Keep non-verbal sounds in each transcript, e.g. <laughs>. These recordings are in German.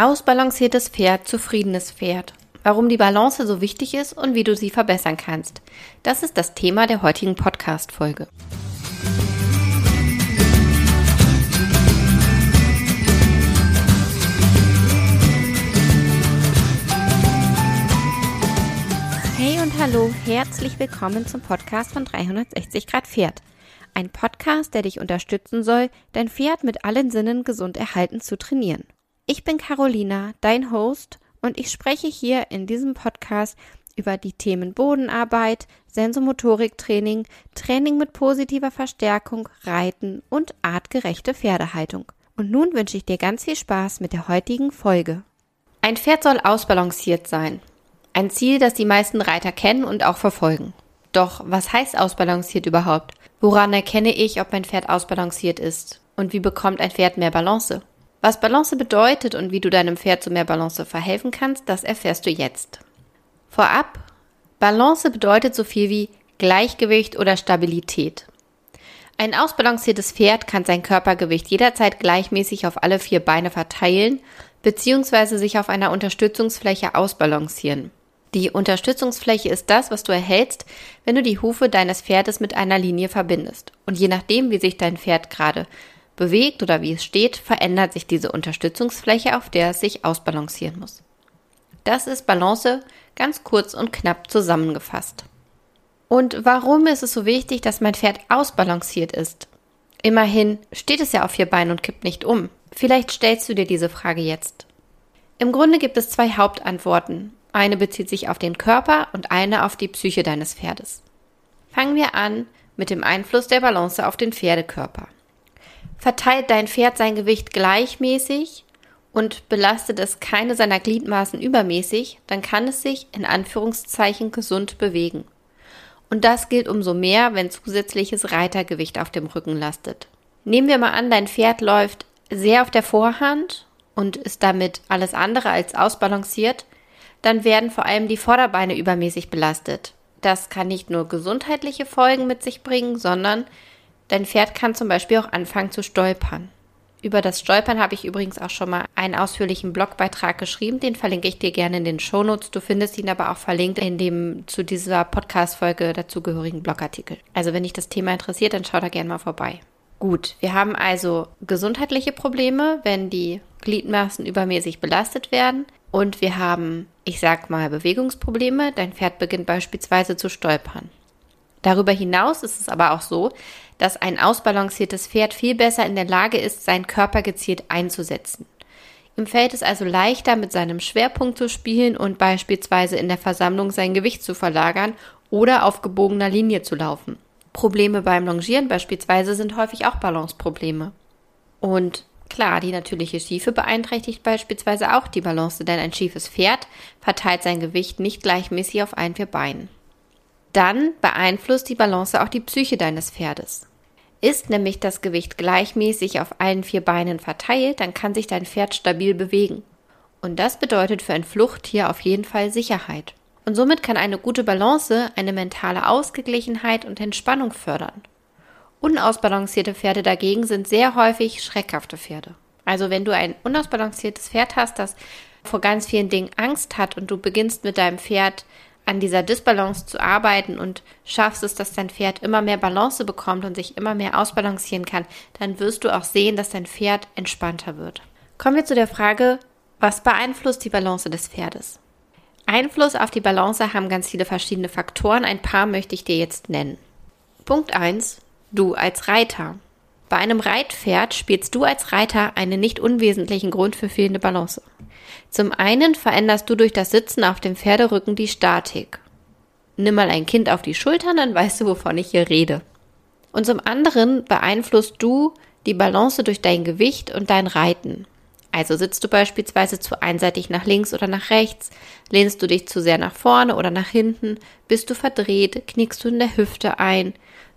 Ausbalanciertes Pferd, zufriedenes Pferd. Warum die Balance so wichtig ist und wie du sie verbessern kannst. Das ist das Thema der heutigen Podcast-Folge. Hey und hallo, herzlich willkommen zum Podcast von 360 Grad Pferd. Ein Podcast, der dich unterstützen soll, dein Pferd mit allen Sinnen gesund erhalten zu trainieren. Ich bin Carolina, dein Host, und ich spreche hier in diesem Podcast über die Themen Bodenarbeit, Sensomotoriktraining, Training mit positiver Verstärkung, Reiten und artgerechte Pferdehaltung. Und nun wünsche ich dir ganz viel Spaß mit der heutigen Folge. Ein Pferd soll ausbalanciert sein. Ein Ziel, das die meisten Reiter kennen und auch verfolgen. Doch was heißt ausbalanciert überhaupt? Woran erkenne ich, ob mein Pferd ausbalanciert ist? Und wie bekommt ein Pferd mehr Balance? Was Balance bedeutet und wie du deinem Pferd zu mehr Balance verhelfen kannst, das erfährst du jetzt. Vorab, Balance bedeutet so viel wie Gleichgewicht oder Stabilität. Ein ausbalanciertes Pferd kann sein Körpergewicht jederzeit gleichmäßig auf alle vier Beine verteilen bzw. sich auf einer Unterstützungsfläche ausbalancieren. Die Unterstützungsfläche ist das, was du erhältst, wenn du die Hufe deines Pferdes mit einer Linie verbindest. Und je nachdem, wie sich dein Pferd gerade bewegt oder wie es steht, verändert sich diese Unterstützungsfläche, auf der es sich ausbalancieren muss. Das ist Balance ganz kurz und knapp zusammengefasst. Und warum ist es so wichtig, dass mein Pferd ausbalanciert ist? Immerhin steht es ja auf vier Beinen und kippt nicht um. Vielleicht stellst du dir diese Frage jetzt. Im Grunde gibt es zwei Hauptantworten. Eine bezieht sich auf den Körper und eine auf die Psyche deines Pferdes. Fangen wir an mit dem Einfluss der Balance auf den Pferdekörper. Verteilt dein Pferd sein Gewicht gleichmäßig und belastet es keine seiner Gliedmaßen übermäßig, dann kann es sich in Anführungszeichen gesund bewegen. Und das gilt umso mehr, wenn zusätzliches Reitergewicht auf dem Rücken lastet. Nehmen wir mal an, dein Pferd läuft sehr auf der Vorhand und ist damit alles andere als ausbalanciert, dann werden vor allem die Vorderbeine übermäßig belastet. Das kann nicht nur gesundheitliche Folgen mit sich bringen, sondern Dein Pferd kann zum Beispiel auch anfangen zu stolpern. Über das Stolpern habe ich übrigens auch schon mal einen ausführlichen Blogbeitrag geschrieben. Den verlinke ich dir gerne in den Shownotes. Du findest ihn aber auch verlinkt in dem zu dieser Podcast-Folge dazugehörigen Blogartikel. Also wenn dich das Thema interessiert, dann schau da gerne mal vorbei. Gut, wir haben also gesundheitliche Probleme, wenn die Gliedmaßen übermäßig belastet werden. Und wir haben, ich sag mal, Bewegungsprobleme. Dein Pferd beginnt beispielsweise zu stolpern. Darüber hinaus ist es aber auch so, dass ein ausbalanciertes Pferd viel besser in der Lage ist, seinen Körper gezielt einzusetzen. Ihm fällt es also leichter, mit seinem Schwerpunkt zu spielen und beispielsweise in der Versammlung sein Gewicht zu verlagern oder auf gebogener Linie zu laufen. Probleme beim Longieren beispielsweise sind häufig auch Balanceprobleme. Und klar, die natürliche Schiefe beeinträchtigt beispielsweise auch die Balance, denn ein schiefes Pferd verteilt sein Gewicht nicht gleichmäßig auf allen vier Beinen. Dann beeinflusst die Balance auch die Psyche deines Pferdes. Ist nämlich das Gewicht gleichmäßig auf allen vier Beinen verteilt, dann kann sich dein Pferd stabil bewegen. Und das bedeutet für ein Fluchttier auf jeden Fall Sicherheit. Und somit kann eine gute Balance eine mentale Ausgeglichenheit und Entspannung fördern. Unausbalancierte Pferde dagegen sind sehr häufig schreckhafte Pferde. Also wenn du ein unausbalanciertes Pferd hast, das vor ganz vielen Dingen Angst hat und du beginnst mit deinem Pferd an dieser Disbalance zu arbeiten und schaffst es, dass dein Pferd immer mehr Balance bekommt und sich immer mehr ausbalancieren kann, dann wirst du auch sehen, dass dein Pferd entspannter wird. Kommen wir zu der Frage, was beeinflusst die Balance des Pferdes? Einfluss auf die Balance haben ganz viele verschiedene Faktoren. Ein paar möchte ich dir jetzt nennen. Punkt 1. Du als Reiter. Bei einem Reitpferd spielst du als Reiter einen nicht unwesentlichen Grund für fehlende Balance. Zum einen veränderst du durch das Sitzen auf dem Pferderücken die Statik. Nimm mal ein Kind auf die Schultern, dann weißt du, wovon ich hier rede. Und zum anderen beeinflusst du die Balance durch dein Gewicht und dein Reiten. Also sitzt du beispielsweise zu einseitig nach links oder nach rechts, lehnst du dich zu sehr nach vorne oder nach hinten, bist du verdreht, knickst du in der Hüfte ein,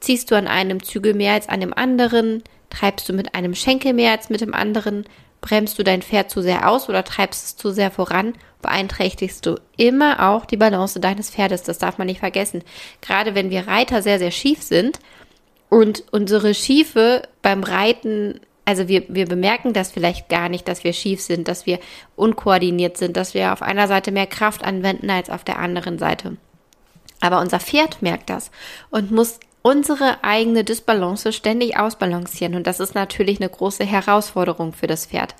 ziehst du an einem Zügel mehr als an dem anderen, treibst du mit einem Schenkel mehr als mit dem anderen, Bremst du dein Pferd zu sehr aus oder treibst es zu sehr voran, beeinträchtigst du immer auch die Balance deines Pferdes. Das darf man nicht vergessen. Gerade wenn wir Reiter sehr, sehr schief sind und unsere Schiefe beim Reiten Also wir, wir bemerken das vielleicht gar nicht, dass wir schief sind, dass wir unkoordiniert sind, dass wir auf einer Seite mehr Kraft anwenden als auf der anderen Seite. Aber unser Pferd merkt das und muss unsere eigene Disbalance ständig ausbalancieren. Und das ist natürlich eine große Herausforderung für das Pferd.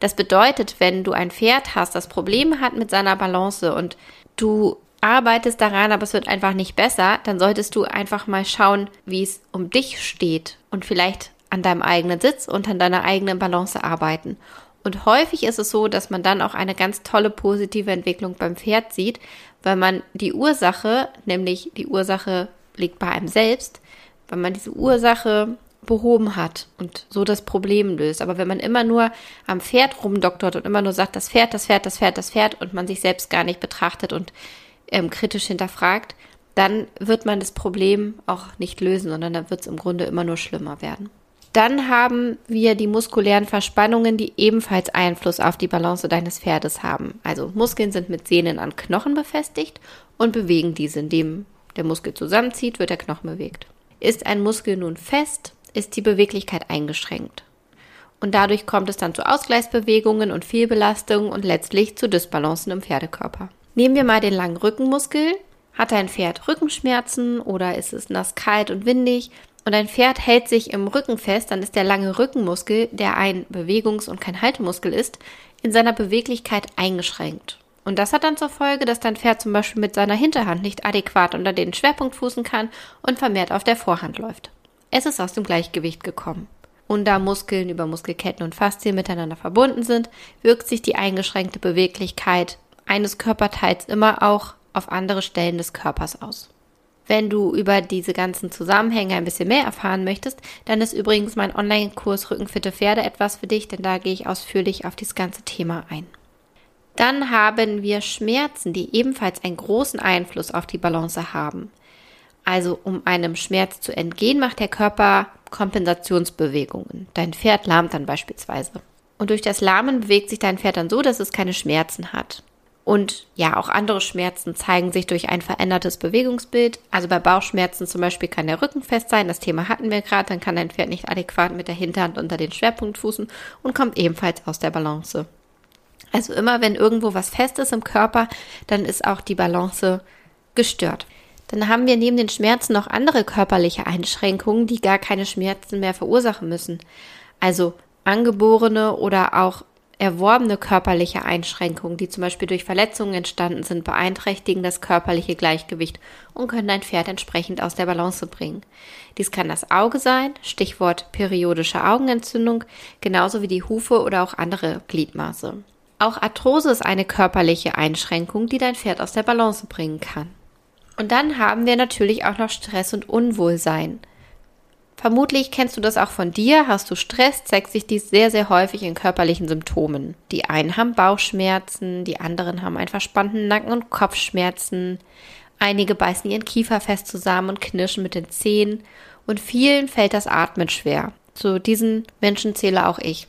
Das bedeutet, wenn du ein Pferd hast, das Probleme hat mit seiner Balance und du arbeitest daran, aber es wird einfach nicht besser, dann solltest du einfach mal schauen, wie es um dich steht und vielleicht an deinem eigenen Sitz und an deiner eigenen Balance arbeiten. Und häufig ist es so, dass man dann auch eine ganz tolle positive Entwicklung beim Pferd sieht, weil man die Ursache, nämlich die Ursache liegt bei einem selbst, weil man diese Ursache behoben hat und so das Problem löst. Aber wenn man immer nur am Pferd rumdoktort und immer nur sagt, das Pferd, das Pferd, das Pferd, das Pferd und man sich selbst gar nicht betrachtet und ähm, kritisch hinterfragt, dann wird man das Problem auch nicht lösen, sondern dann wird es im Grunde immer nur schlimmer werden. Dann haben wir die muskulären Verspannungen, die ebenfalls Einfluss auf die Balance deines Pferdes haben. Also Muskeln sind mit Sehnen an Knochen befestigt und bewegen diese, indem der Muskel zusammenzieht, wird der Knochen bewegt. Ist ein Muskel nun fest, ist die Beweglichkeit eingeschränkt. Und dadurch kommt es dann zu Ausgleichsbewegungen und Fehlbelastungen und letztlich zu Dysbalancen im Pferdekörper. Nehmen wir mal den langen Rückenmuskel. Hat ein Pferd Rückenschmerzen oder ist es nass kalt und windig und ein Pferd hält sich im Rücken fest, dann ist der lange Rückenmuskel, der ein Bewegungs- und kein Haltemuskel ist, in seiner Beweglichkeit eingeschränkt. Und das hat dann zur Folge, dass dein Pferd zum Beispiel mit seiner Hinterhand nicht adäquat unter den Schwerpunkt fußen kann und vermehrt auf der Vorhand läuft. Es ist aus dem Gleichgewicht gekommen. Und da Muskeln über Muskelketten und Faszien miteinander verbunden sind, wirkt sich die eingeschränkte Beweglichkeit eines Körperteils immer auch auf andere Stellen des Körpers aus. Wenn du über diese ganzen Zusammenhänge ein bisschen mehr erfahren möchtest, dann ist übrigens mein Online-Kurs Rückenfitte Pferde etwas für dich, denn da gehe ich ausführlich auf dieses ganze Thema ein. Dann haben wir Schmerzen, die ebenfalls einen großen Einfluss auf die Balance haben. Also um einem Schmerz zu entgehen, macht der Körper Kompensationsbewegungen. Dein Pferd lahmt dann beispielsweise. Und durch das Lahmen bewegt sich dein Pferd dann so, dass es keine Schmerzen hat. Und ja, auch andere Schmerzen zeigen sich durch ein verändertes Bewegungsbild. Also bei Bauchschmerzen zum Beispiel kann der Rücken fest sein. Das Thema hatten wir gerade. Dann kann dein Pferd nicht adäquat mit der Hinterhand unter den Schwerpunkt fußen und kommt ebenfalls aus der Balance. Also immer wenn irgendwo was fest ist im Körper, dann ist auch die Balance gestört. Dann haben wir neben den Schmerzen noch andere körperliche Einschränkungen, die gar keine Schmerzen mehr verursachen müssen. Also angeborene oder auch erworbene körperliche Einschränkungen, die zum Beispiel durch Verletzungen entstanden sind, beeinträchtigen das körperliche Gleichgewicht und können ein Pferd entsprechend aus der Balance bringen. Dies kann das Auge sein, Stichwort periodische Augenentzündung, genauso wie die Hufe oder auch andere Gliedmaße. Auch Arthrose ist eine körperliche Einschränkung, die dein Pferd aus der Balance bringen kann. Und dann haben wir natürlich auch noch Stress und Unwohlsein. Vermutlich kennst du das auch von dir. Hast du Stress, zeigt sich dies sehr, sehr häufig in körperlichen Symptomen. Die einen haben Bauchschmerzen, die anderen haben einen verspannten Nacken- und Kopfschmerzen. Einige beißen ihren Kiefer fest zusammen und knirschen mit den Zähnen. Und vielen fällt das Atmen schwer. Zu diesen Menschen zähle auch ich.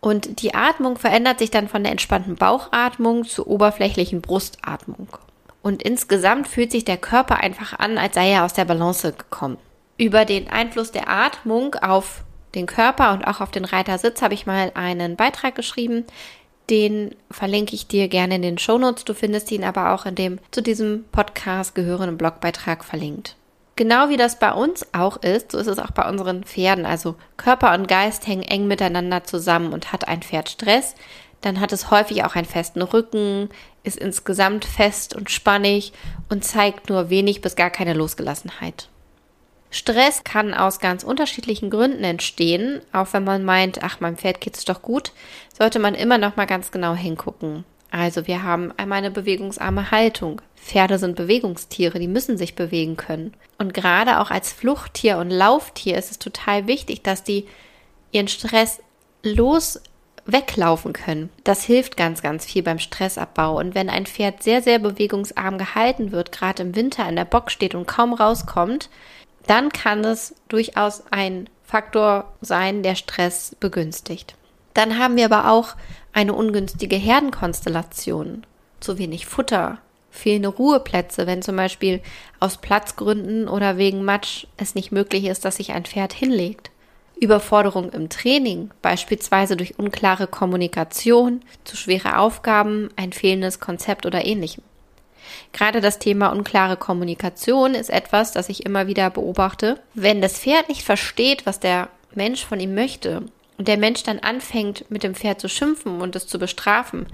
Und die Atmung verändert sich dann von der entspannten Bauchatmung zur oberflächlichen Brustatmung. Und insgesamt fühlt sich der Körper einfach an, als sei er aus der Balance gekommen. Über den Einfluss der Atmung auf den Körper und auch auf den Reitersitz habe ich mal einen Beitrag geschrieben. Den verlinke ich dir gerne in den Shownotes. Du findest ihn aber auch in dem zu diesem Podcast gehörenden Blogbeitrag verlinkt. Genau wie das bei uns auch ist, so ist es auch bei unseren Pferden. Also Körper und Geist hängen eng miteinander zusammen und hat ein Pferd Stress, dann hat es häufig auch einen festen Rücken, ist insgesamt fest und spannig und zeigt nur wenig bis gar keine Losgelassenheit. Stress kann aus ganz unterschiedlichen Gründen entstehen. Auch wenn man meint, ach, meinem Pferd geht's doch gut, sollte man immer noch mal ganz genau hingucken. Also wir haben einmal eine bewegungsarme Haltung. Pferde sind Bewegungstiere, die müssen sich bewegen können. Und gerade auch als Fluchttier und Lauftier ist es total wichtig, dass die ihren Stress los weglaufen können. Das hilft ganz, ganz viel beim Stressabbau. Und wenn ein Pferd sehr, sehr bewegungsarm gehalten wird, gerade im Winter in der Box steht und kaum rauskommt, dann kann es durchaus ein Faktor sein, der Stress begünstigt. Dann haben wir aber auch eine ungünstige Herdenkonstellation. Zu wenig Futter, fehlende Ruheplätze, wenn zum Beispiel aus Platzgründen oder wegen Matsch es nicht möglich ist, dass sich ein Pferd hinlegt. Überforderung im Training, beispielsweise durch unklare Kommunikation, zu schwere Aufgaben, ein fehlendes Konzept oder ähnlichem. Gerade das Thema unklare Kommunikation ist etwas, das ich immer wieder beobachte. Wenn das Pferd nicht versteht, was der Mensch von ihm möchte und der Mensch dann anfängt, mit dem Pferd zu schimpfen und es zu bestrafen,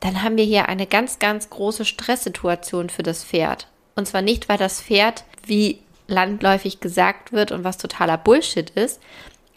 dann haben wir hier eine ganz, ganz große Stresssituation für das Pferd. Und zwar nicht, weil das Pferd, wie landläufig gesagt wird und was totaler Bullshit ist,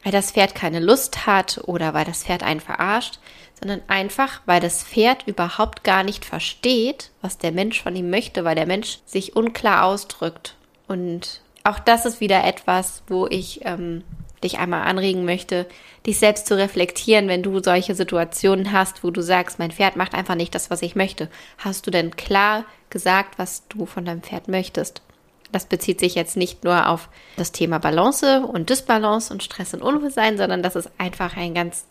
weil das Pferd keine Lust hat oder weil das Pferd einen verarscht, sondern einfach, weil das Pferd überhaupt gar nicht versteht, was der Mensch von ihm möchte, weil der Mensch sich unklar ausdrückt. Und auch das ist wieder etwas, wo ich ähm, dich einmal anregen möchte, dich selbst zu reflektieren, wenn du solche Situationen hast, wo du sagst, mein Pferd macht einfach nicht das, was ich möchte. Hast du denn klar gesagt, was du von deinem Pferd möchtest? Das bezieht sich jetzt nicht nur auf das Thema Balance und Dysbalance und Stress und Unwohlsein, sondern das ist einfach ein ganz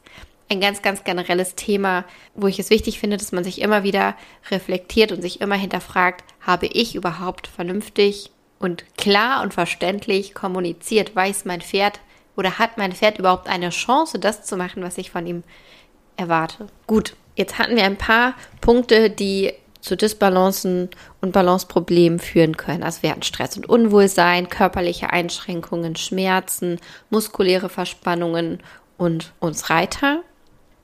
ein ganz, ganz generelles Thema, wo ich es wichtig finde, dass man sich immer wieder reflektiert und sich immer hinterfragt, habe ich überhaupt vernünftig und klar und verständlich kommuniziert? Weiß mein Pferd, oder hat mein Pferd überhaupt eine Chance, das zu machen, was ich von ihm erwarte? Gut, jetzt hatten wir ein paar Punkte, die zu Disbalancen und Balanceproblemen führen können. Also wir hatten Stress und Unwohlsein, körperliche Einschränkungen, Schmerzen, muskuläre Verspannungen und uns Reiter.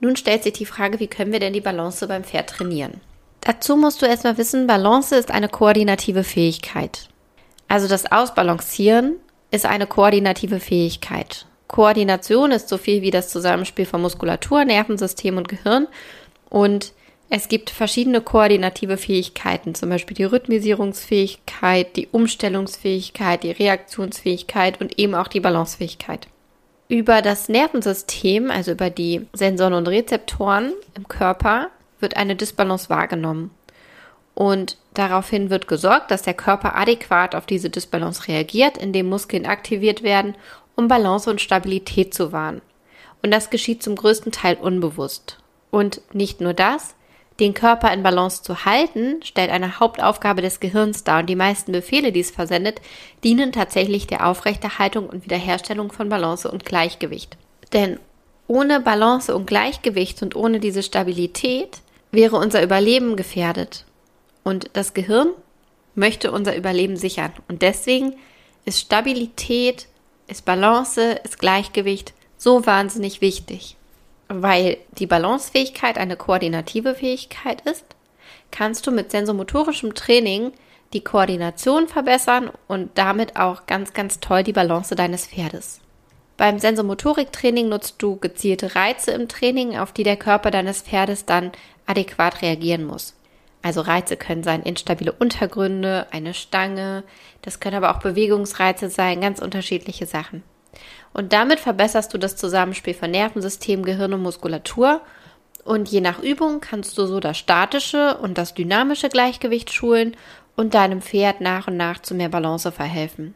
Nun stellt sich die Frage, wie können wir denn die Balance beim Pferd trainieren? Dazu musst du erstmal wissen, Balance ist eine koordinative Fähigkeit. Also das Ausbalancieren ist eine koordinative Fähigkeit. Koordination ist so viel wie das Zusammenspiel von Muskulatur, Nervensystem und Gehirn. Und es gibt verschiedene koordinative Fähigkeiten, zum Beispiel die Rhythmisierungsfähigkeit, die Umstellungsfähigkeit, die Reaktionsfähigkeit und eben auch die Balancefähigkeit. Über das Nervensystem, also über die Sensoren und Rezeptoren im Körper, wird eine Disbalance wahrgenommen. Und daraufhin wird gesorgt, dass der Körper adäquat auf diese Disbalance reagiert, indem Muskeln aktiviert werden, um Balance und Stabilität zu wahren. Und das geschieht zum größten Teil unbewusst. Und nicht nur das, den Körper in Balance zu halten, stellt eine Hauptaufgabe des Gehirns dar und die meisten Befehle, die es versendet, dienen tatsächlich der Aufrechterhaltung und Wiederherstellung von Balance und Gleichgewicht. Denn ohne Balance und Gleichgewicht und ohne diese Stabilität wäre unser Überleben gefährdet. Und das Gehirn möchte unser Überleben sichern. Und deswegen ist Stabilität, ist Balance, ist Gleichgewicht so wahnsinnig wichtig. Weil die Balancefähigkeit eine koordinative Fähigkeit ist, kannst du mit sensomotorischem Training die Koordination verbessern und damit auch ganz, ganz toll die Balance deines Pferdes. Beim Sensomotoriktraining nutzt du gezielte Reize im Training, auf die der Körper deines Pferdes dann adäquat reagieren muss. Also Reize können sein instabile Untergründe, eine Stange, das können aber auch Bewegungsreize sein, ganz unterschiedliche Sachen. Und damit verbesserst du das Zusammenspiel von Nervensystem, Gehirn und Muskulatur. Und je nach Übung kannst du so das statische und das dynamische Gleichgewicht schulen und deinem Pferd nach und nach zu mehr Balance verhelfen.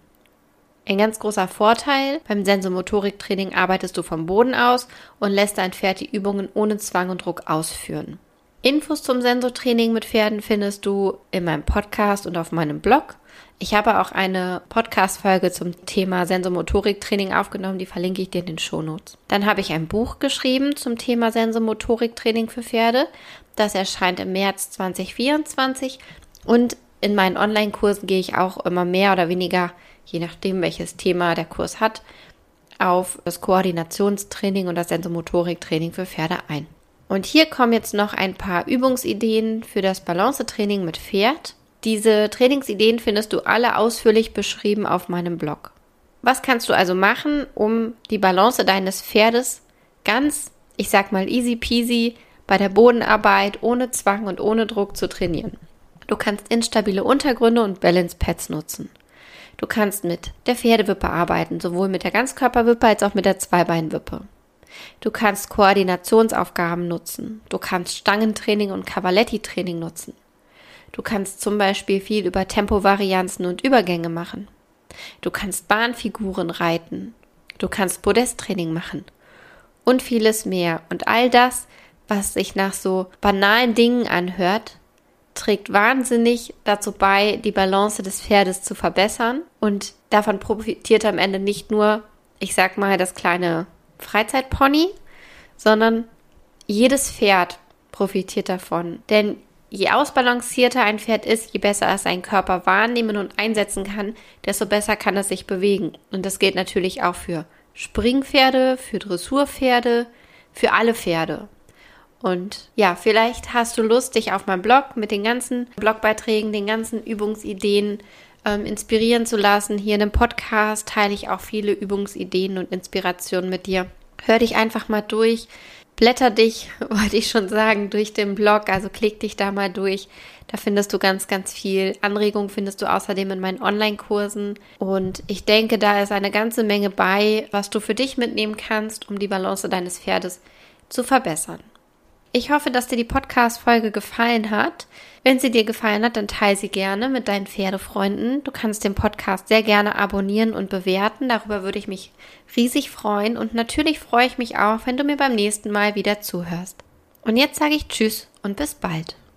Ein ganz großer Vorteil beim Sensomotoriktraining arbeitest du vom Boden aus und lässt dein Pferd die Übungen ohne Zwang und Druck ausführen. Infos zum Sensortraining mit Pferden findest du in meinem Podcast und auf meinem Blog. Ich habe auch eine Podcast-Folge zum Thema Sensomotoriktraining aufgenommen, die verlinke ich dir in den Shownotes. Dann habe ich ein Buch geschrieben zum Thema Sensomotoriktraining für Pferde. Das erscheint im März 2024 und in meinen Online-Kursen gehe ich auch immer mehr oder weniger, je nachdem welches Thema der Kurs hat, auf das Koordinationstraining und das Sensomotoriktraining für Pferde ein. Und hier kommen jetzt noch ein paar Übungsideen für das Balancetraining mit Pferd. Diese Trainingsideen findest du alle ausführlich beschrieben auf meinem Blog. Was kannst du also machen, um die Balance deines Pferdes ganz, ich sag mal easy peasy, bei der Bodenarbeit ohne Zwang und ohne Druck zu trainieren? Du kannst instabile Untergründe und Balance Pads nutzen. Du kannst mit der Pferdewippe arbeiten, sowohl mit der Ganzkörperwippe als auch mit der Zweibeinwippe. Du kannst Koordinationsaufgaben nutzen. Du kannst Stangentraining und Cavaletti-Training nutzen. Du kannst zum Beispiel viel über Tempovarianzen und Übergänge machen. Du kannst Bahnfiguren reiten. Du kannst Podesttraining machen. Und vieles mehr. Und all das, was sich nach so banalen Dingen anhört, trägt wahnsinnig dazu bei, die Balance des Pferdes zu verbessern. Und davon profitiert am Ende nicht nur ich sag mal, das kleine Freizeitpony, sondern jedes Pferd profitiert davon. Denn je ausbalancierter ein Pferd ist, je besser es seinen Körper wahrnehmen und einsetzen kann, desto besser kann es sich bewegen. Und das gilt natürlich auch für Springpferde, für Dressurpferde, für alle Pferde. Und ja, vielleicht hast du Lust, dich auf meinem Blog mit den ganzen Blogbeiträgen, den ganzen Übungsideen ähm, inspirieren zu lassen. Hier in dem Podcast teile ich auch viele Übungsideen und Inspirationen mit dir. Hör dich einfach mal durch. Blätter dich, <laughs> wollte ich schon sagen, durch den Blog. Also klick dich da mal durch. Da findest du ganz, ganz viel. Anregung findest du außerdem in meinen Online-Kursen. Und ich denke, da ist eine ganze Menge bei, was du für dich mitnehmen kannst, um die Balance deines Pferdes zu verbessern. Ich hoffe, dass dir die Podcast-Folge gefallen hat. Wenn sie dir gefallen hat, dann teile sie gerne mit deinen Pferdefreunden. Du kannst den Podcast sehr gerne abonnieren und bewerten. Darüber würde ich mich riesig freuen. Und natürlich freue ich mich auch, wenn du mir beim nächsten Mal wieder zuhörst. Und jetzt sage ich Tschüss und bis bald.